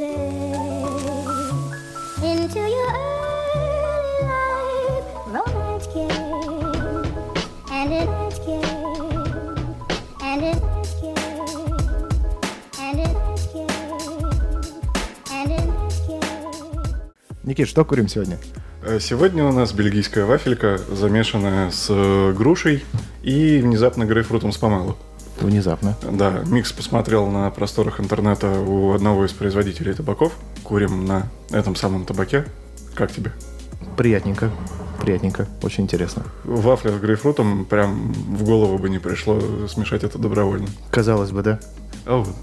say into your early life romance came and it came and it came and it came and it came Никит, что курим сегодня? Э, Сегодня у нас бельгийская вафелька, замешанная с э, грушей и внезапно грейпфрутом с Внезапно. Да, микс посмотрел на просторах интернета у одного из производителей табаков. Курим на этом самом табаке. Как тебе? Приятненько. Приятненько. Очень интересно. Вафля с грейпфрутом прям в голову бы не пришло смешать это добровольно. Казалось бы, да? А вот.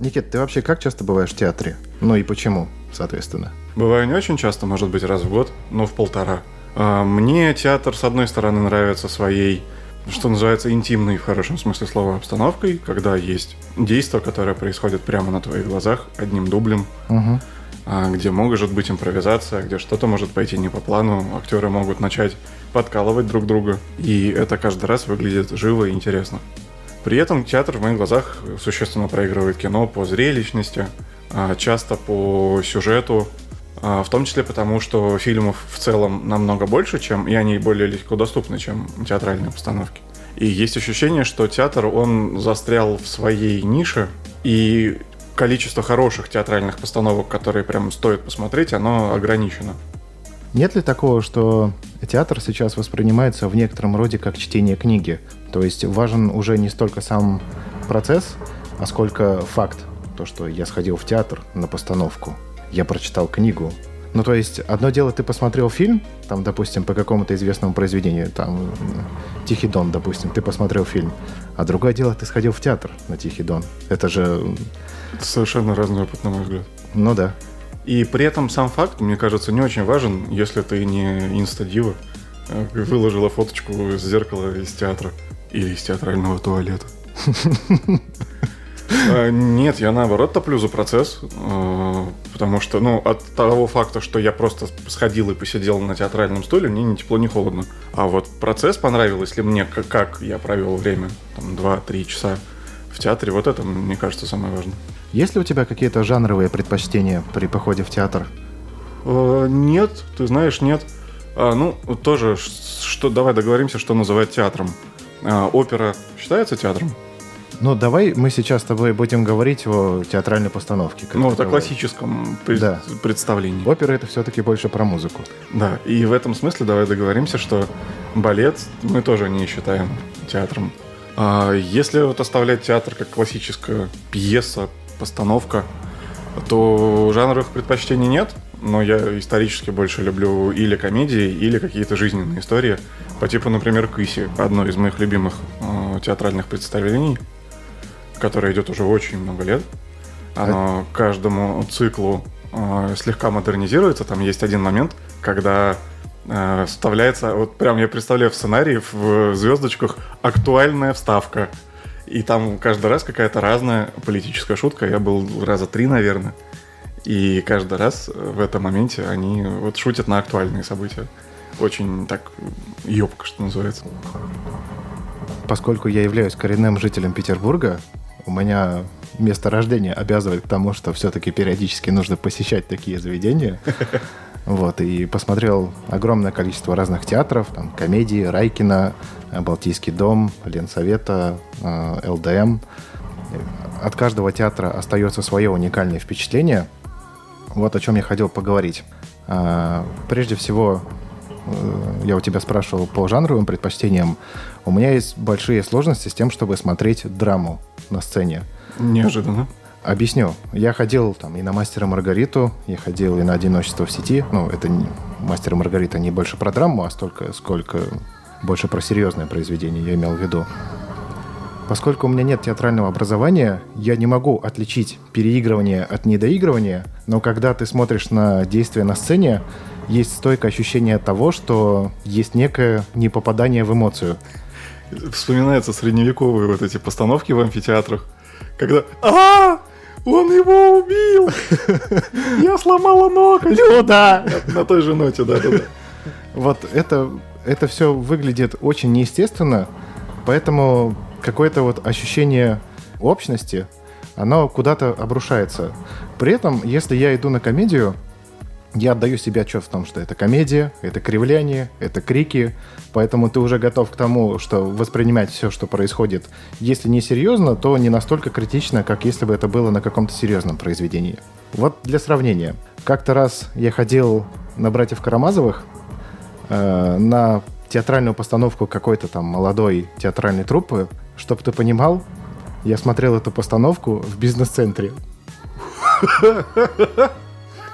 Никит, ты вообще как часто бываешь в театре? Ну и почему, соответственно? Бываю не очень часто, может быть, раз в год, но в полтора. А, Мне театр, с одной стороны, нравится своей, что называется, интимной, в хорошем смысле слова, обстановкой, когда есть действие, которое происходит прямо на твоих глазах, одним дублем, Угу. где может быть импровизация, где что-то может пойти не по плану, актеры могут начать подкалывать друг друга, и это каждый раз выглядит живо и интересно. При этом театр в моих глазах существенно проигрывает кино по зрелищности, а, часто по сюжету, в том числе потому, что фильмов в целом намного больше, чем и они более легко доступны, чем театральные постановки. И есть ощущение, что театр, он застрял в своей нише, и количество хороших театральных постановок, которые прям стоит посмотреть, оно ограничено. Нет ли такого, что театр сейчас воспринимается в некотором роде как чтение книги? То есть важен уже не столько сам процесс, а сколько факт. То, что я сходил в театр на постановку, я прочитал книгу. Ну, то есть, одно дело, ты посмотрел фильм, там, допустим, по какому-то известному произведению, там, «Тихий дон», допустим, ты посмотрел фильм, а другое дело, ты сходил в театр на «Тихий дон». Это же, Это совершенно разный опыт, на мой взгляд. ну да. И при этом сам факт, мне кажется, не очень важен, если ты не инстадива, э, выложила фоточку из зеркала из театра или из театрального туалета. Э, Нет, я наоборот топлю за процесс, э, потому что, ну, от того факта, что я просто сходил и посидел на театральном стуле, мне ни тепло, ни холодно. А вот процесс понравился, если мне, как, я провел время, там, 2-3 часа в театре, вот это, мне кажется, самое важное. Есть ли у тебя какие-то жанровые предпочтения при походе в театр? Э, Нет, ты знаешь, нет. А, ну, тоже, что, давай договоримся, что называть театром. А, опера считается театром? Ну, давай мы сейчас с тобой будем говорить о театральной постановке. ну, вот о классическом пред- Да. представлении. Опера это все-таки больше про музыку. Да, и в этом смысле давай договоримся, что балет мы тоже не считаем театром. А если вот оставлять театр как классическая пьеса, постановка, то жанровых предпочтений нет, но я исторически больше люблю или комедии, или какие-то жизненные истории, по типу, например, «Кыси», одно из моих любимых э, театральных представлений, которое идет уже очень много лет. Оно каждому циклу э, слегка модернизируется. Там есть один момент, когда э, вставляется, вот прям я представляю в сценарии в звездочках актуальная вставка. И там каждый раз какая-то разная политическая шутка. Я был раза три, наверное. И каждый раз в этом моменте они вот шутят на актуальные события. Очень так ёбко, что называется. Поскольку я являюсь коренным жителем Петербурга, у меня место рождения обязывает к тому, что все-таки периодически нужно посещать такие заведения. Вот, и посмотрел огромное количество разных театров, там, комедии, Райкина, э, Балтийский дом, Ленсовета, э, ЛДМ. От каждого театра остается свое уникальное впечатление. Вот о чем я хотел поговорить. А, Прежде всего, э, я у тебя спрашивал по жанровым предпочтениям. У меня есть большие сложности с тем, чтобы смотреть драму на сцене. Неожиданно. Объясню. Я ходил там и на «Мастера Маргариту», я ходил и на «Одиночество в сети». Ну, это не, «Мастер и Маргарита» не больше про драму, а столько, сколько больше про серьезное произведение, я имел в виду. Поскольку у меня нет театрального образования, я не могу отличить переигрывание от недоигрывания, но когда ты смотришь на действие на сцене, есть стойкое ощущение того, что есть некое непопадание в эмоцию. Вспоминаются средневековые вот эти постановки в амфитеатрах, когда а он его убил! Я сломала ноготь! Люда! На той же ноте, да, да, да. Вот это, это все выглядит очень неестественно, поэтому какое-то вот ощущение общности, оно куда-то обрушается. При этом, если я иду на комедию, я отдаю себе отчет в том, что это комедия, это кривляние, это крики, поэтому ты уже готов к тому, что воспринимать все, что происходит, если не серьезно, то не настолько критично, как если бы это было на каком-то серьезном произведении. Вот для сравнения. Как-то раз я ходил на «Братьев Карамазовых» э, на театральную постановку какой-то там молодой театральной труппы. Чтоб ты понимал, я смотрел эту постановку в бизнес-центре.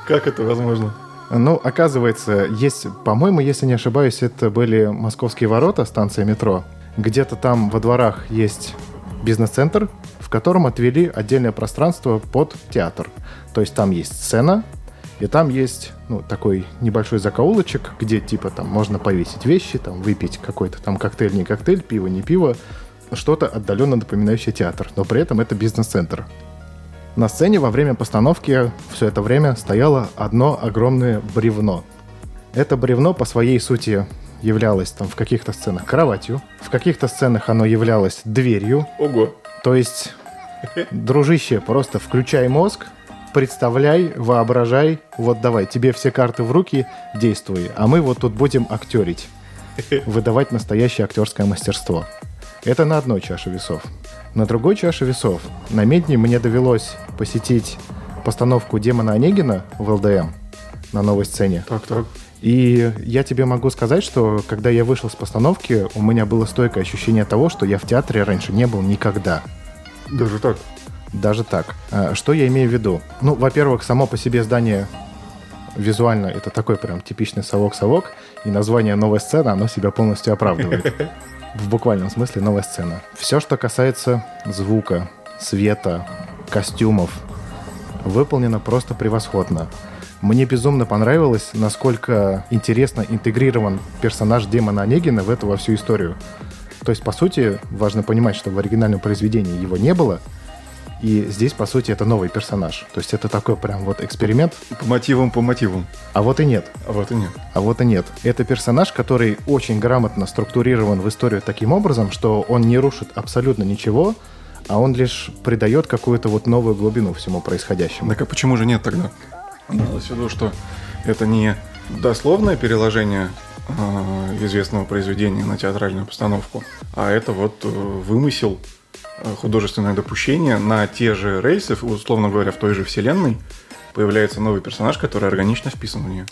Как это возможно? Ну, оказывается, есть, по-моему, если не ошибаюсь, это были Московские ворота, станция метро. Где-то там во дворах есть бизнес-центр, в котором отвели отдельное пространство под театр. То есть там есть сцена, и там есть ну, такой небольшой закоулочек, где типа там можно повесить вещи, там выпить какой-то там коктейль, не коктейль, пиво, не пиво, что-то отдаленно напоминающее театр, но при этом это бизнес-центр. На сцене во время постановки все это время стояло одно огромное бревно. Это бревно по своей сути являлось там в каких-то сценах кроватью, в каких-то сценах оно являлось дверью. Ого. То есть, дружище, просто включай мозг, представляй, воображай, вот давай, тебе все карты в руки, действуй, а мы вот тут будем актерить, выдавать настоящее актерское мастерство. Это на одной чаше весов. На другой чаше весов на Медне мне довелось посетить постановку Демона Онегина в ЛДМ на новой сцене. Так, так. И я тебе могу сказать, что когда я вышел с постановки, у меня было стойкое ощущение того, что я в театре раньше не был никогда. Даже так? Даже так. А, Что я имею в виду? Ну, во-первых, само по себе здание визуально это такой прям типичный совок-совок, и название «Новая сцена», оно себя полностью оправдывает. В буквальном смысле новая сцена. Все, что касается звука, света, костюмов, выполнено просто превосходно. Мне безумно понравилось, насколько интересно интегрирован персонаж Демона Онегина в эту во всю историю. То есть, по сути, важно понимать, что в оригинальном произведении его не было, и здесь, по сути, это новый персонаж. То есть это такой прям вот эксперимент, По мотивам, по мотивам. а вот и нет. А вот и нет. А вот и нет. Это персонаж, который очень грамотно структурирован в историю таким образом, что он не рушит абсолютно ничего, а он лишь придает какую-то вот новую глубину всему происходящему. Так а почему же нет тогда? Имелось в виду, что это не дословное переложение э, известного произведения на театральную постановку, а это вот э, вымысел, художественное допущение на те же рельсы, условно говоря, в той же вселенной, появляется новый персонаж, который органично вписан в нее.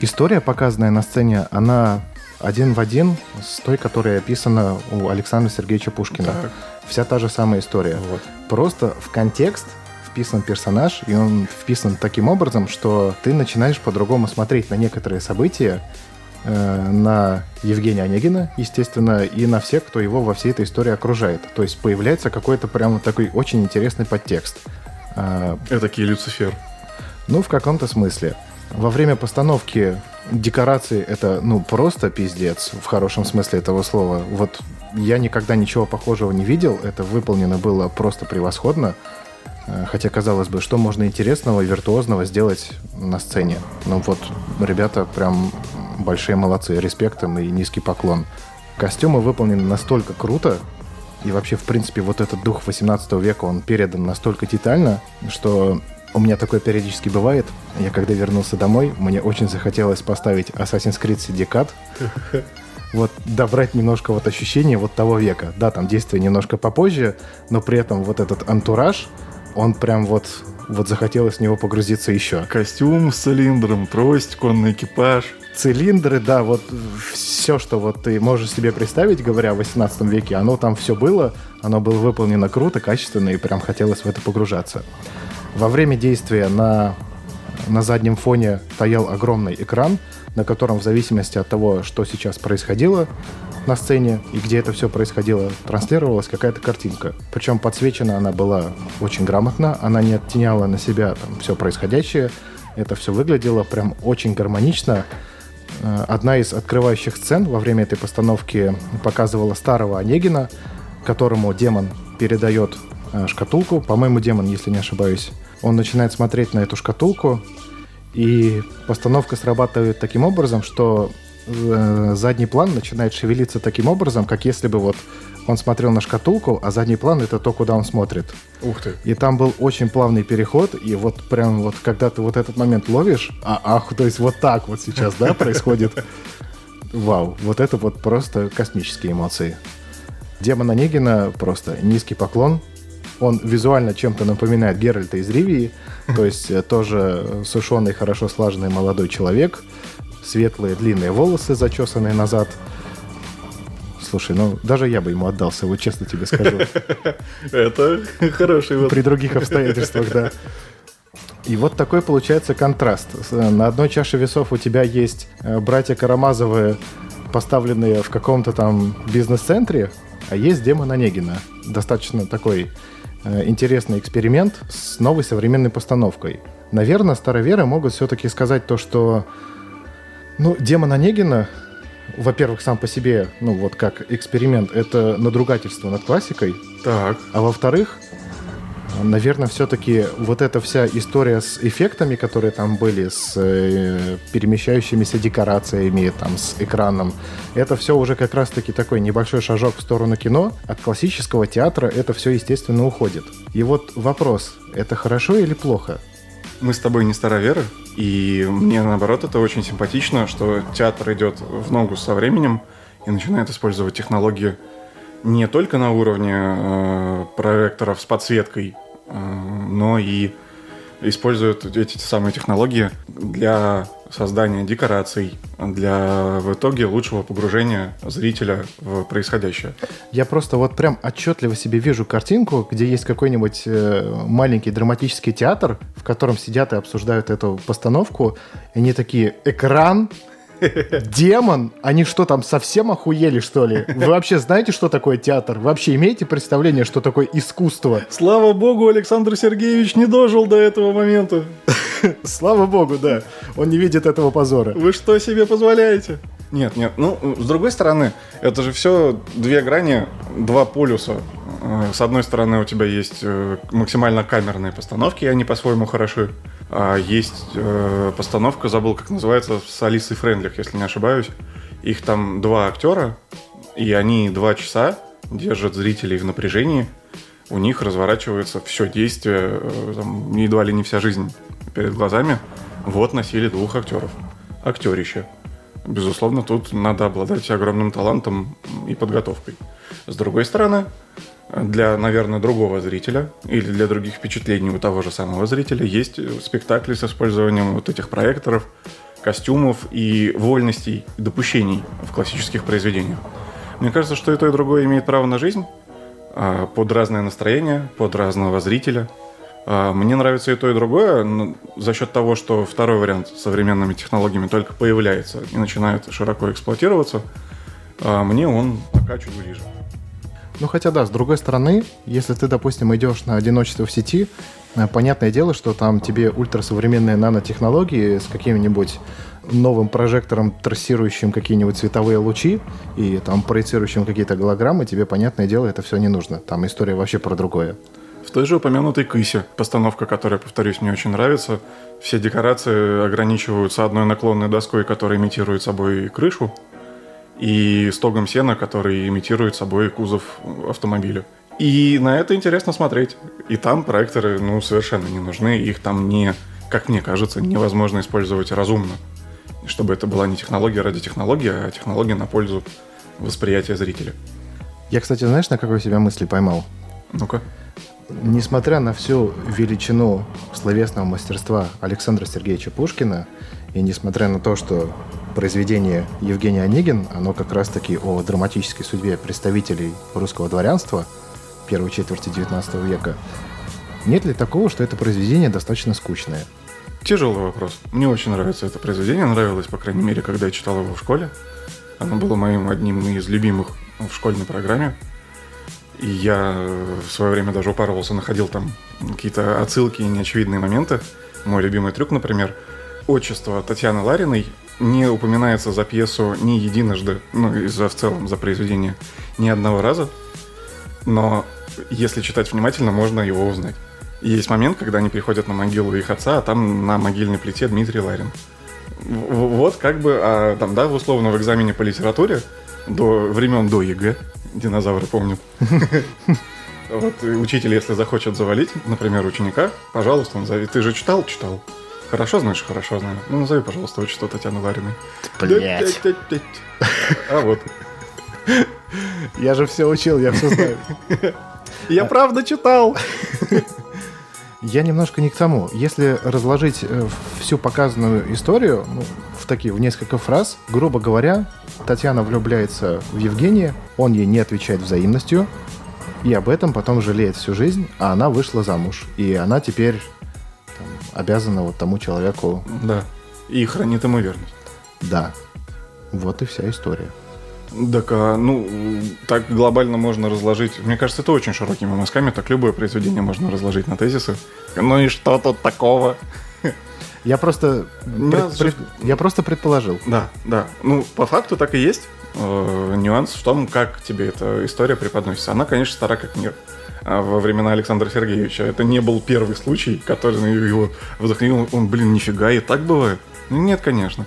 История, показанная на сцене, она один в один с той, которая описана у Александра Сергеевича Пушкина. Так. Вся та же самая история. Вот. Просто в контекст вписан персонаж, и он вписан таким образом, что ты начинаешь по-другому смотреть на некоторые события, э, на Евгения Онегина, естественно, и на всех, кто его во всей этой истории окружает. То есть появляется какой-то прям такой очень интересный подтекст. Э, Этакий Люцифер. ну, в каком-то смысле. Во время постановки декорации это, ну, просто пиздец, в хорошем смысле этого слова. Вот я никогда ничего похожего не видел, это выполнено было просто превосходно. Э, Хотя, казалось бы, что можно интересного и виртуозного сделать на сцене? Ну вот, ребята прям большие молодцы, респект им и низкий поклон. Костюмы выполнены настолько круто, и вообще, в принципе, вот этот дух 18 века, он передан настолько детально, что у меня такое периодически бывает. Я когда вернулся домой, мне очень захотелось поставить Assassin's Creed Syndicate. Вот добрать немножко вот ощущение вот того века. Да, там действие немножко попозже, но при этом вот этот антураж, он прям вот, вот захотелось в него погрузиться еще. Костюм с цилиндром, трость, конный экипаж. Цилиндры, да, вот все, что вот ты можешь себе представить, говоря о 18 веке, оно там все было, оно было выполнено круто, качественно, и прям хотелось в это погружаться. Во время действия на, на заднем фоне стоял огромный экран, на котором в зависимости от того, что сейчас происходило на сцене и где это все происходило, транслировалась какая-то картинка. Причем подсвечена она была очень грамотно, она не оттеняла на себя там все происходящее, это все выглядело прям очень гармонично. Э, Одна из открывающих сцен во время этой постановки показывала старого Онегина, которому демон передает э, шкатулку. По-моему, демон, если не ошибаюсь. Он начинает смотреть на эту шкатулку, и постановка срабатывает таким образом, что э, задний план начинает шевелиться таким образом, как если бы вот он смотрел на шкатулку, а задний план это то, куда он смотрит. Ух ты. И там был очень плавный переход, и вот прям вот когда ты вот этот момент ловишь, а, ах, то есть вот так вот сейчас, да, происходит. Вау, вот это вот просто космические эмоции. Демон Онегина просто низкий поклон. Он визуально чем-то напоминает Геральта из Ривии, то есть э, тоже сушеный, хорошо слаженный молодой человек, светлые длинные волосы, зачесанные назад. Слушай, ну даже я бы ему отдался, вот честно тебе скажу. Это хороший вот. При других обстоятельствах, да. И вот такой получается контраст. С- На одной чаше весов у тебя есть э, братья Карамазовы, поставленные в каком-то там бизнес-центре, а есть демон Онегина. Достаточно такой э, интересный эксперимент с новой современной постановкой. Наверное, староверы могут все-таки сказать то, что ну, демон Онегина, во-первых, сам по себе, ну вот как эксперимент, это надругательство над классикой, Так. а во-вторых, наверное, все-таки вот эта вся история с эффектами, которые там были, с э, перемещающимися декорациями, там, с экраном, это все уже как раз-таки такой небольшой шажок в сторону кино. От классического театра это все, естественно, уходит. И вот вопрос, это хорошо или плохо? Мы с тобой не староверы, и мне, наоборот, это очень симпатично, что театр идет в ногу со временем и начинает использовать технологии не только на уровне э, проекторов с подсветкой, э, но и используют эти самые технологии для создания декораций, для в итоге лучшего погружения зрителя в происходящее. Я просто вот прям отчетливо себе вижу картинку, где есть какой-нибудь э, маленький драматический театр, в котором сидят и обсуждают эту постановку, и они такие, экран, демон, они что там, совсем охуели, что ли? Вы вообще знаете, что такое театр? Вы вообще имеете представление, что такое искусство? Слава богу, Александр Сергеевич не дожил до этого момента. Слава богу, да. Он не видит этого позора. Вы что себе позволяете? Нет, нет. Ну, с другой стороны, это же все две грани, два полюса. Э, С одной стороны, у тебя есть э, максимально камерные постановки, и они по-своему хороши. А есть э, постановка, забыл, как называется, с Алисой Френдлих, если не ошибаюсь. Их там два актера, и они два часа держат зрителей в напряжении. У них разворачивается все действие, э, там, едва ли не вся жизнь перед глазами. Вот носили двух актеров. Актерище. Безусловно, тут надо обладать огромным талантом и подготовкой. С другой стороны, для, наверное, другого зрителя или для других впечатлений у того же самого зрителя есть спектакли с использованием вот этих проекторов, костюмов и вольностей, допущений в классических произведениях. Мне кажется, что и то, и другое имеет право на жизнь а, под разное настроение, под разного зрителя. А, Мне нравится и то, и другое за счет того, что второй вариант с современными технологиями только появляется и начинает широко эксплуатироваться, а, мне он пока чуть ближе. Ну, хотя да, с другой стороны, если ты, допустим, идешь на одиночество в сети, э, понятное дело, что там тебе ультрасовременные нанотехнологии с каким-нибудь новым прожектором, трассирующим какие-нибудь цветовые лучи и там проецирующим какие-то голограммы, тебе, понятное дело, это все не нужно. Там история вообще про другое. В той же упомянутой «Кысе», постановка, которая, повторюсь, мне очень нравится, все декорации ограничиваются одной наклонной доской, которая имитирует собой крышу, и стогом сена, который имитирует собой кузов автомобиля. И на это интересно смотреть. И там проекторы, ну, совершенно не нужны. Их там не, как мне кажется, невозможно использовать разумно. Чтобы это была не технология ради технологии, а технология на пользу восприятия зрителя. Я, кстати, знаешь, на какой себя мысли поймал? Ну-ка. Несмотря на всю величину словесного мастерства Александра Сергеевича Пушкина, и несмотря на то, что произведение Евгения Онегин, оно как раз-таки о драматической судьбе представителей русского дворянства первой четверти XIX века, нет ли такого, что это произведение достаточно скучное? Тяжелый вопрос. Мне очень нравится это произведение. Нравилось, по крайней мере, когда я читал его в школе. Оно было моим одним из любимых в школьной программе. И я в свое время даже упарывался, находил там какие-то отсылки и неочевидные моменты. Мой любимый трюк, например, отчество Татьяны Лариной не упоминается за пьесу ни единожды, ну и за в целом за произведение ни одного раза. Но если читать внимательно, можно его узнать. Есть момент, когда они приходят на могилу их отца, а там на могильной плите Дмитрий Ларин. Вот как бы, а, там, да, условно в экзамене по литературе до времен до ЕГЭ, Динозавры помнят. Вот учитель, если захочет завалить, например, ученика, пожалуйста, назови. Ты же читал? Читал. Хорошо знаешь? Хорошо знаю. Ну, назови, пожалуйста, отчество Татьяны Лариной. Блять. А вот. Я же все учил, я все знаю. Я правда читал. Я немножко не к тому. Если разложить э, всю показанную историю ну, в такие, в несколько фраз, грубо говоря, Татьяна влюбляется в Евгения, он ей не отвечает взаимностью, и об этом потом жалеет всю жизнь, а она вышла замуж. И она теперь обязана вот тому человеку, Да. И хранит ему верность. да. Вот и вся история. Так, а, ну, так глобально можно разложить. Мне кажется, это очень широкими мазками. Так любое произведение можно разложить на тезисы. Ну и что тут такого? Я просто, Ну, пред- всё- пред- я просто предположил. Да, да. Ну, по факту так и есть. Э, нюанс в том, как тебе эта история преподносится. Она, конечно, стара как мир. А во времена Александра Сергеевича это не был первый случай, который его вдохновил. Он, блин, нифига, и так бывает. Ну, Нет, конечно.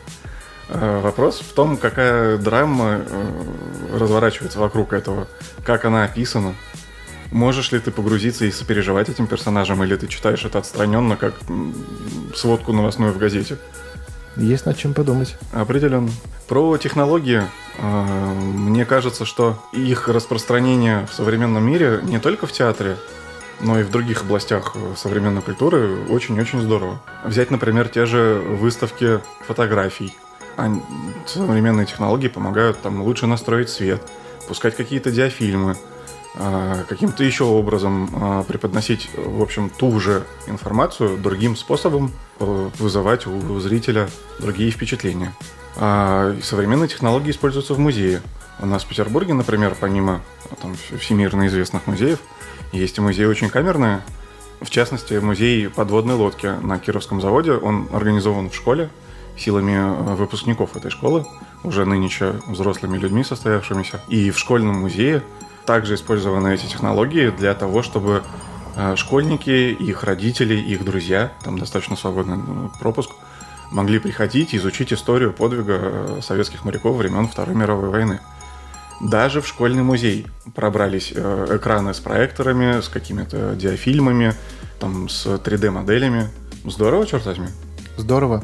Э, Вопрос в том, какая драма э, разворачивается вокруг этого, как она описана. Можешь ли ты погрузиться и сопереживать этим персонажам, или ты читаешь это отстраненно, как сводку новостную в газете? Есть над чем подумать. Определенно. Про технологии. Э, Мне кажется, что их распространение в современном мире не только в театре, но и в других областях э, современной культуры очень-очень здорово. Взять, например, те же выставки фотографий. Современные технологии помогают там лучше настроить свет, пускать какие-то диафильмы, э, каким-то еще образом э, преподносить, в общем, ту же информацию другим способом, э, вызывать у зрителя другие впечатления. А современные технологии используются в музее. У нас в Петербурге, например, помимо э, там, всемирно известных музеев, есть и музеи очень камерные. В частности, музей подводной лодки на Кировском заводе. Он организован в школе силами э, выпускников этой школы, уже нынче взрослыми людьми состоявшимися. И в школьном музее также использованы эти технологии для того, чтобы э, школьники, их родители, их друзья, там достаточно свободный ну, пропуск, могли приходить и изучить историю подвига э, советских моряков времен Второй мировой войны. Даже в школьный музей пробрались э, экраны с проекторами, с какими-то диафильмами, там, с 3D-моделями. Здорово, черт возьми. Здорово.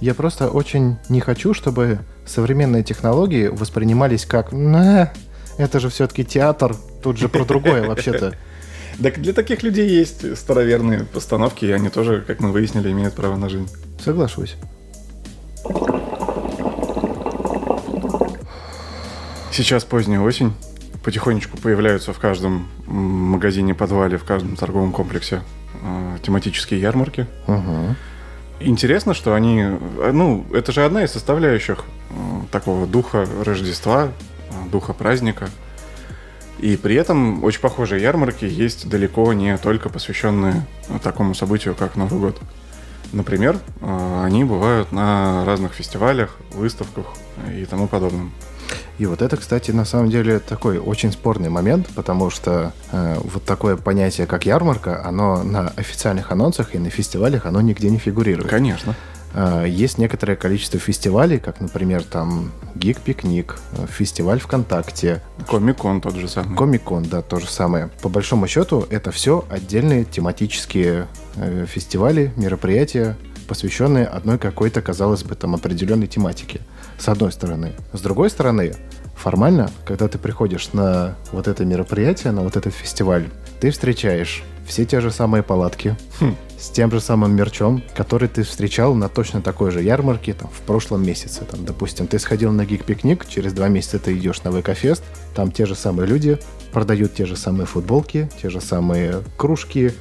Я просто очень не хочу, чтобы современные технологии воспринимались как «На, это же все-таки театр, тут же про другое вообще-то». Так для таких людей есть староверные постановки, и они тоже, как мы выяснили, имеют право на жизнь. Соглашусь. Сейчас поздняя осень. Потихонечку появляются в каждом магазине, подвале, в каждом торговом комплексе э, тематические ярмарки. Мгм. Интересно, что они... э, Ну, это же одна из составляющих э, такого духа Рождества, э, духа праздника. И при этом очень похожие ярмарки есть далеко не только посвященные такому событию, как Новый год. Например, э, они бывают на разных фестивалях, выставках и тому подобном. И вот это, кстати, на самом деле такой очень спорный момент, потому что э, вот такое понятие, как ярмарка, оно на официальных анонсах и на фестивалях, оно нигде не фигурирует. Конечно. Э, Есть некоторое количество фестивалей, как, например, там Гик Пикник, э, фестиваль ВКонтакте, Комик-кон тот же самый. Комик-кон, да, то же самое. По большому счету, это все отдельные тематические э, фестивали, мероприятия, посвященные одной какой-то, казалось бы, там определенной тематике. С одной стороны. С другой стороны, формально, когда ты приходишь на вот это мероприятие, на вот этот фестиваль, ты встречаешь все те же самые палатки с тем же самым мерчом, который ты встречал на точно такой же ярмарке там, в прошлом месяце. Там, допустим, ты сходил на гик-пикник, через два месяца ты идешь на ВК-фест, там те же самые люди продают те же самые футболки, те же самые кружки,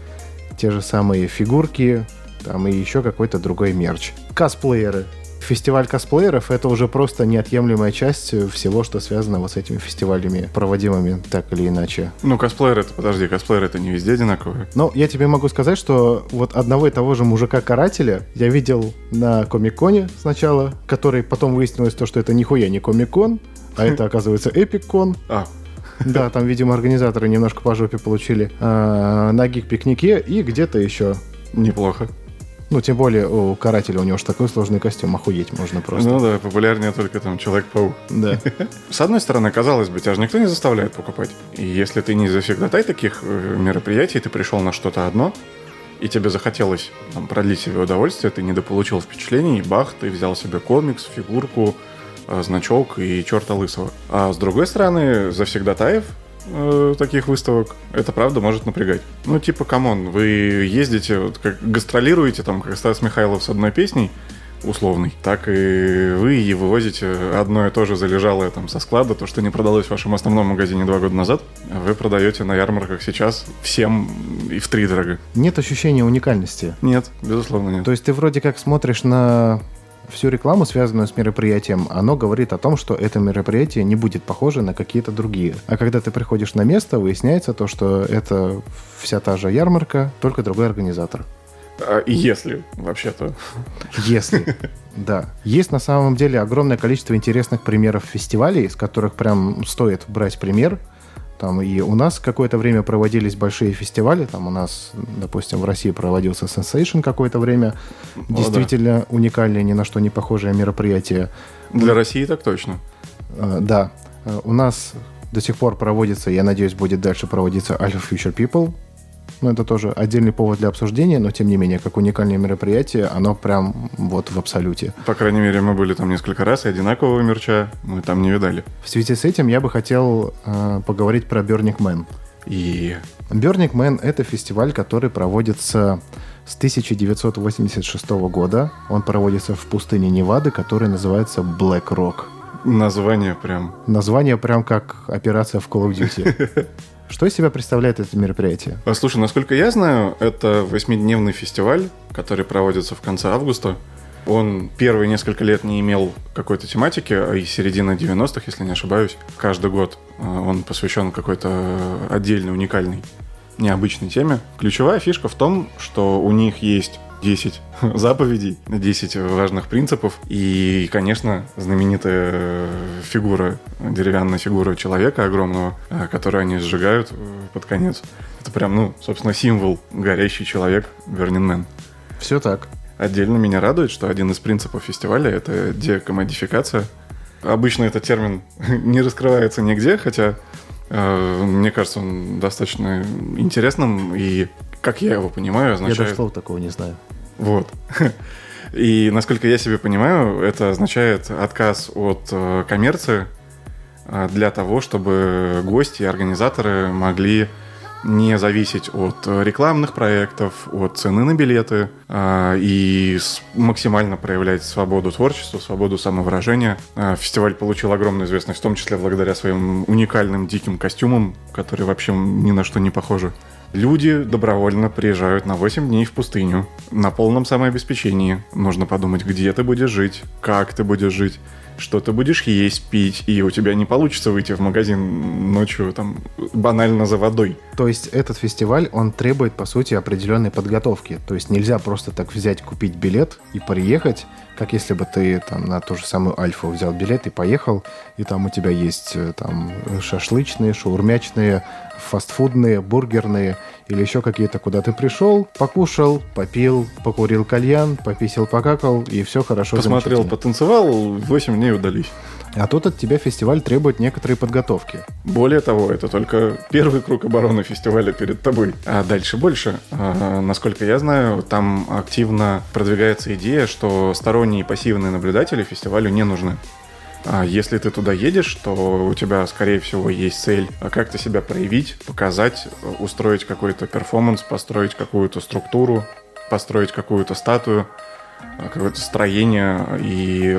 те же самые фигурки, там и еще какой-то другой мерч. Косплееры. Фестиваль косплееров — это уже просто неотъемлемая часть всего, что связано вот с этими фестивалями, проводимыми так или иначе. Ну, косплеер это, подожди, косплеер это не везде одинаковые. Но я тебе могу сказать, что вот одного и того же мужика-карателя я видел на Комик-Коне сначала, который потом выяснилось то, что это нихуя не Комик-Кон, а это, оказывается, Эпик-Кон. А, Да, там, видимо, организаторы немножко по жопе получили. А, На гик-пикнике и где-то еще. неплохо. Ну, тем более у карателя у него же такой сложный костюм, охуеть можно просто. Ну да, популярнее только там Человек-паук. Да. С одной стороны, казалось бы, тебя же никто не заставляет покупать. И если ты не завсегдатай таких э, мероприятий, ты пришел на что-то одно, и тебе захотелось там, продлить себе удовольствие, ты недополучил впечатлений, и бах, ты взял себе комикс, фигурку, э, значок и черта лысого. А с другой стороны, завсегдатаев э, таких выставок, это правда может напрягать. Ну, типа, come on, вы ездите, вот, как гастролируете, там, как Стас Михайлов с одной песней, условный, так и вы и вывозите одно и то же залежалое там со склада, то, что не продалось в вашем основном магазине два года назад, вы продаете на ярмарках сейчас всем и в три дорого. Нет ощущения уникальности. Нет, безусловно нет. То есть ты вроде как смотришь на всю рекламу, связанную с мероприятием, оно говорит о том, что это мероприятие не будет похоже на какие-то другие. А когда ты приходишь на место, выясняется то, что это вся та же ярмарка, только другой организатор. А, и если, вообще-то. Если. Да. Есть на самом деле огромное количество интересных примеров фестивалей, с которых прям стоит брать пример. Там и у нас какое-то время проводились большие фестивали. Там у нас, допустим, в России проводился Sensation какое-то время. О, Действительно уникальное, ни на что не похожее мероприятие. Для России так точно. Э, Да. Э, У нас до сих пор проводится, я надеюсь, будет дальше проводиться Alpha Future People. Ну, это тоже отдельный повод для обсуждения, но тем не менее, как уникальное мероприятие, оно прям вот в абсолюте. По крайней мере, мы были там несколько раз, и одинакового мерча мы там не видали. В связи с этим я бы хотел э, поговорить про Burning Man. И Burning Man — это фестиваль, который проводится с 1986 года. Он проводится в пустыне Невады, который называется Black Rock. название прям... Название прям как операция в Call of Duty. Что из себя представляет это мероприятие? А, Слушай, насколько я знаю, это восьмидневный фестиваль, который проводится в конце августа. Он первые несколько лет не имел какой-то тематики, а и середина 90-х, если не ошибаюсь, каждый год а, он посвящен какой-то отдельной, уникальной, необычной теме. Ключевая фишка в том, что у них есть 10 заповедей, 10 важных принципов и, конечно, знаменитая э, фигура, деревянная фигура человека огромного, э, которую они сжигают э, под конец. Это прям, ну, собственно, символ горящий человек Burning Man. Все так. Отдельно меня радует, что один из принципов фестиваля — это декомодификация. Обычно этот термин не раскрывается нигде, хотя мне кажется, он достаточно интересным и, как я его понимаю, Я означает... даже слова такого не знаю. Вот. И, насколько я себе понимаю, это означает отказ от э, коммерции э, для того, чтобы гости и организаторы могли не зависеть от э, рекламных проектов, от цены на билеты и максимально проявлять свободу творчества, свободу самовыражения. Фестиваль получил огромную известность, в том числе благодаря своим уникальным диким костюмам, которые вообще ни на что не похожи. Люди добровольно приезжают на 8 дней в пустыню на полном самообеспечении. Нужно подумать, где ты будешь жить, как ты будешь жить, что ты будешь есть, пить, и у тебя не получится выйти в магазин ночью там банально за водой. То есть этот фестиваль, он требует, по сути, определенной подготовки. То есть нельзя просто так взять, купить билет и приехать, как если бы ты там на ту же самую Альфу взял билет и поехал, и там у тебя есть э, там шашлычные, шаурмячные, фастфудные, бургерные или еще какие-то, куда ты пришел, покушал, попил, покурил кальян, пописил, покакал, и все хорошо, Посмотрел, потанцевал, 8 дней удались. А тут от тебя фестиваль требует некоторой подготовки. Более того, это только первый круг обороны фестиваля перед тобой. А дальше больше. А, насколько я знаю, там активно продвигается идея, что сторонние и пассивные наблюдатели фестивалю не нужны. А если ты туда едешь, то у тебя, скорее всего, есть цель а как-то себя проявить, показать, устроить какой-то перформанс, построить какую-то структуру, построить какую-то статую, какое-то строение. И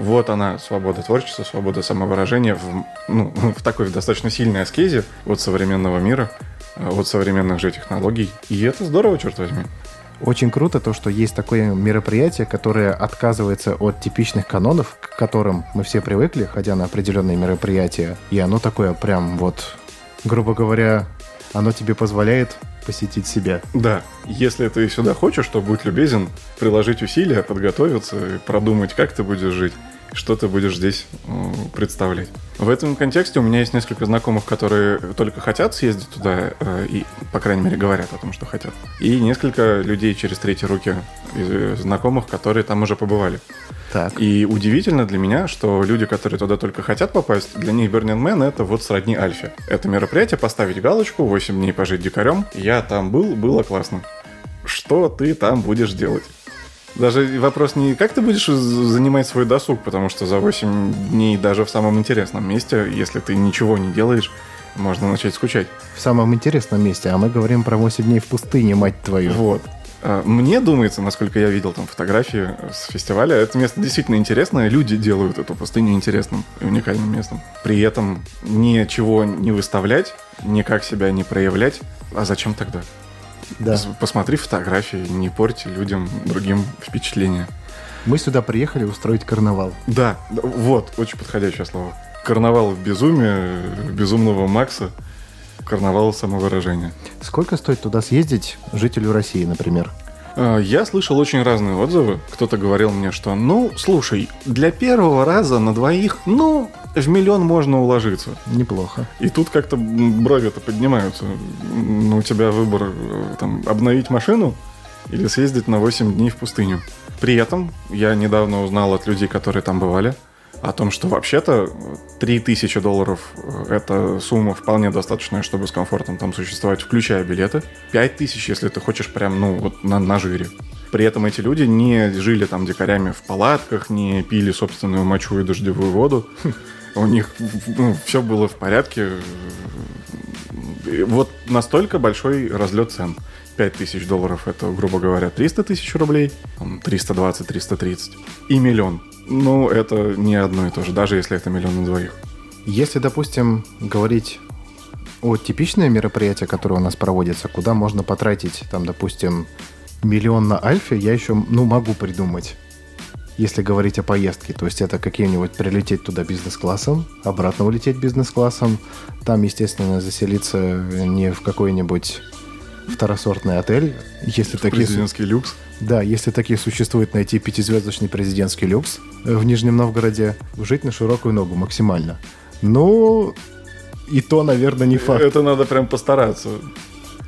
вот она, свобода творчества, свобода самовыражения в, ну, в такой достаточно сильной аскезе от современного мира, а, от современных же технологий. И это здорово, черт возьми. Очень круто то, что есть такое мероприятие, которое отказывается от типичных канонов, к которым мы все привыкли, ходя на определенные мероприятия. И оно такое прям вот, грубо говоря, оно тебе позволяет посетить себя. Да, если ты сюда хочешь, то будь любезен приложить усилия, подготовиться, продумать, как ты будешь жить. Что ты будешь здесь э, представлять. В этом контексте у меня есть несколько знакомых, которые только хотят съездить туда э, и, по крайней мере, говорят о том, что хотят. И несколько людей через третьи руки из знакомых, которые там уже побывали. Так. И удивительно для меня, что люди, которые туда только хотят попасть, для них Burning Man это вот сродни Альфе. Это мероприятие, поставить галочку, 8 дней пожить дикарем. Я там был, было классно. Что ты там будешь делать? Даже вопрос не как ты будешь занимать свой досуг, потому что за 8 дней даже в самом интересном месте, если ты ничего не делаешь, можно начать скучать. В самом интересном месте, а мы говорим про 8 дней в пустыне, мать твою. Вот. А, Мне думается, насколько я видел там фотографии с фестиваля, это место действительно интересное. Люди делают эту пустыню интересным и уникальным местом. При этом ничего не выставлять, никак себя не проявлять. А зачем тогда? Да. Посмотри фотографии, не порти людям другим впечатления. Мы сюда приехали устроить карнавал. Да, вот, очень подходящее слово. Карнавал в безумие, безумного Макса, карнавал самовыражения. Сколько стоит туда съездить жителю России, например? А, Я слышал очень разные отзывы. Кто-то говорил мне, что, ну, слушай, для первого раза на двоих, ну, в миллион можно уложиться. Неплохо. И тут как-то брови-то поднимаются. Ну, у тебя выбор э, там, обновить машину или съездить на 8 дней в пустыню. При этом я недавно узнал от людей, которые там бывали, о том, что вообще-то 3000 долларов э, – это сумма вполне достаточная, чтобы с комфортом там существовать, включая билеты. 5000, если ты хочешь прям, ну, вот на, на жире. При этом эти люди не жили там дикарями в палатках, не пили собственную мочу и дождевую воду. У них все было в порядке. Вот настолько большой разлет цен. 5 тысяч долларов это, грубо говоря, 300 тысяч рублей, там 320-330 и миллион. Ну, это не одно и то же, даже если это миллион на двоих. Если, допустим, говорить о типичное мероприятие, которое у нас проводится, куда можно потратить, там, допустим, миллион на Альфе, я еще, ну, могу придумать. Если говорить о поездке, то есть это какие-нибудь прилететь туда бизнес-классом, обратно улететь бизнес-классом, там, естественно, заселиться не в какой-нибудь второсортный отель, если такие... су- Президентский люкс. Да, если такие существует, найти пятизвездочный президентский люкс э, в Нижнем Новгороде, жить на широкую ногу максимально. Ну, и то, наверное, не факт. Это надо прям постараться.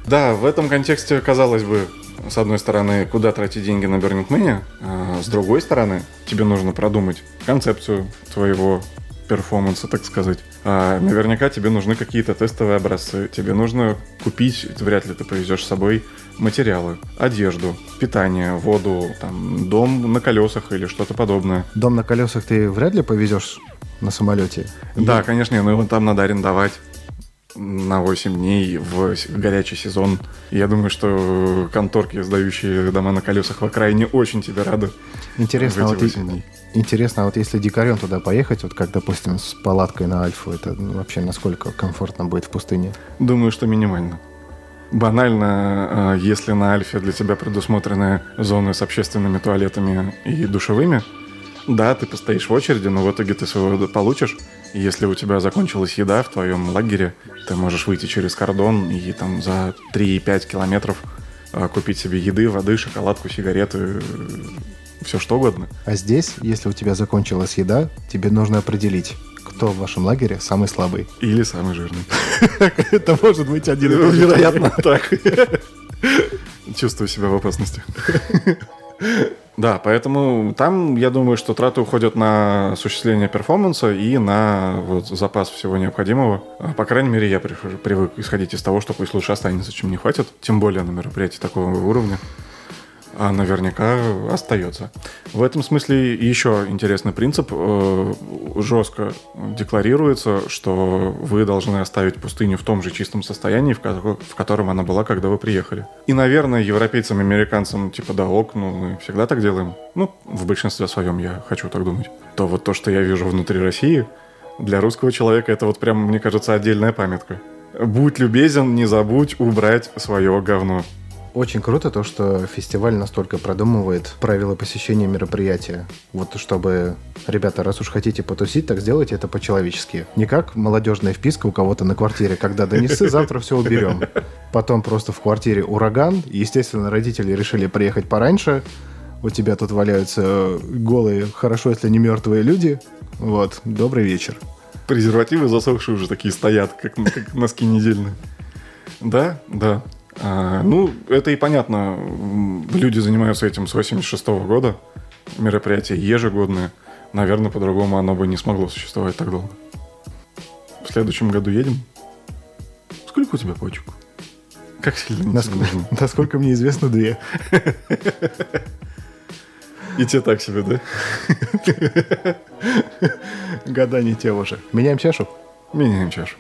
Да, в этом контексте, казалось бы, с одной стороны, куда тратить деньги на Burning Man, а с другой стороны, тебе нужно продумать концепцию твоего перформанса, так сказать. А наверняка тебе нужны какие-то тестовые образцы. Тебе нужно купить, вряд ли ты повезешь с собой материалы, одежду, питание, воду, там, дом на колесах или что-то подобное. Дом на колесах ты вряд ли повезешь на самолете. Да, конечно, но его там надо арендовать на 8 дней в горячий сезон. Я думаю, что конторки, сдающие дома на колесах в окраине, очень тебе рады Интересно, а вот, и- 8 дней. интересно, а вот если дикарем туда поехать, вот как, допустим, с палаткой на Альфу, это ну, вообще насколько комфортно будет в пустыне? Думаю, что минимально. Банально, э, если на Альфе для тебя предусмотрены зоны с общественными туалетами и душевыми, да, ты постоишь в очереди, но в итоге ты своего получишь. Если у тебя закончилась еда в твоем лагере, ты можешь выйти через кордон и там за 3-5 километров э, купить себе еды, воды, шоколадку, сигареты, все что угодно. А здесь, если у тебя закончилась еда, тебе нужно определить, кто в вашем лагере самый слабый. Или самый жирный. Это может быть один и Вероятно, так. Чувствую себя в опасности. Да, поэтому там, я думаю, что траты уходят на осуществление перформанса и на вот, запас всего необходимого. А, По крайней мере, я привык исходить из того, что пусть лучше останется, чем не хватит. Тем более на мероприятии такого уровня. А наверняка остается. В этом смысле еще интересный принцип. Э, Жестко декларируется, что вы должны оставить пустыню в том же чистом состоянии, в ко- в котором она была, когда вы приехали. И, наверное, европейцам, американцам, типа, да, ок, ну, мы всегда так делаем. Ну, в большинстве своем я хочу так думать. То вот то, что я вижу внутри России, для русского человека это вот прям, мне кажется, отдельная памятка. Будь любезен, не забудь убрать свое говно. Очень круто то, что фестиваль настолько продумывает правила посещения мероприятия. Вот чтобы, ребята, раз уж хотите потусить, так сделайте это по-человечески. Не как молодежная вписка у кого-то на квартире, когда донесы, завтра все уберем. Потом просто в квартире ураган, естественно, родители решили приехать пораньше, у тебя тут валяются голые, хорошо, если не мертвые люди. Вот, добрый вечер. Презервативы засохшие уже такие стоят, как, как носки недельные. Да, да. А, ну, это и понятно. Люди занимаются этим с 86 года. Мероприятия ежегодные. Наверное, по-другому оно бы не смогло существовать так долго. В следующем году едем. Сколько у тебя почек? Как сильно Насколько, насколько мне известно, две. И те так себе, да? Года не те уже. Меняем чашу? Меняем чашу.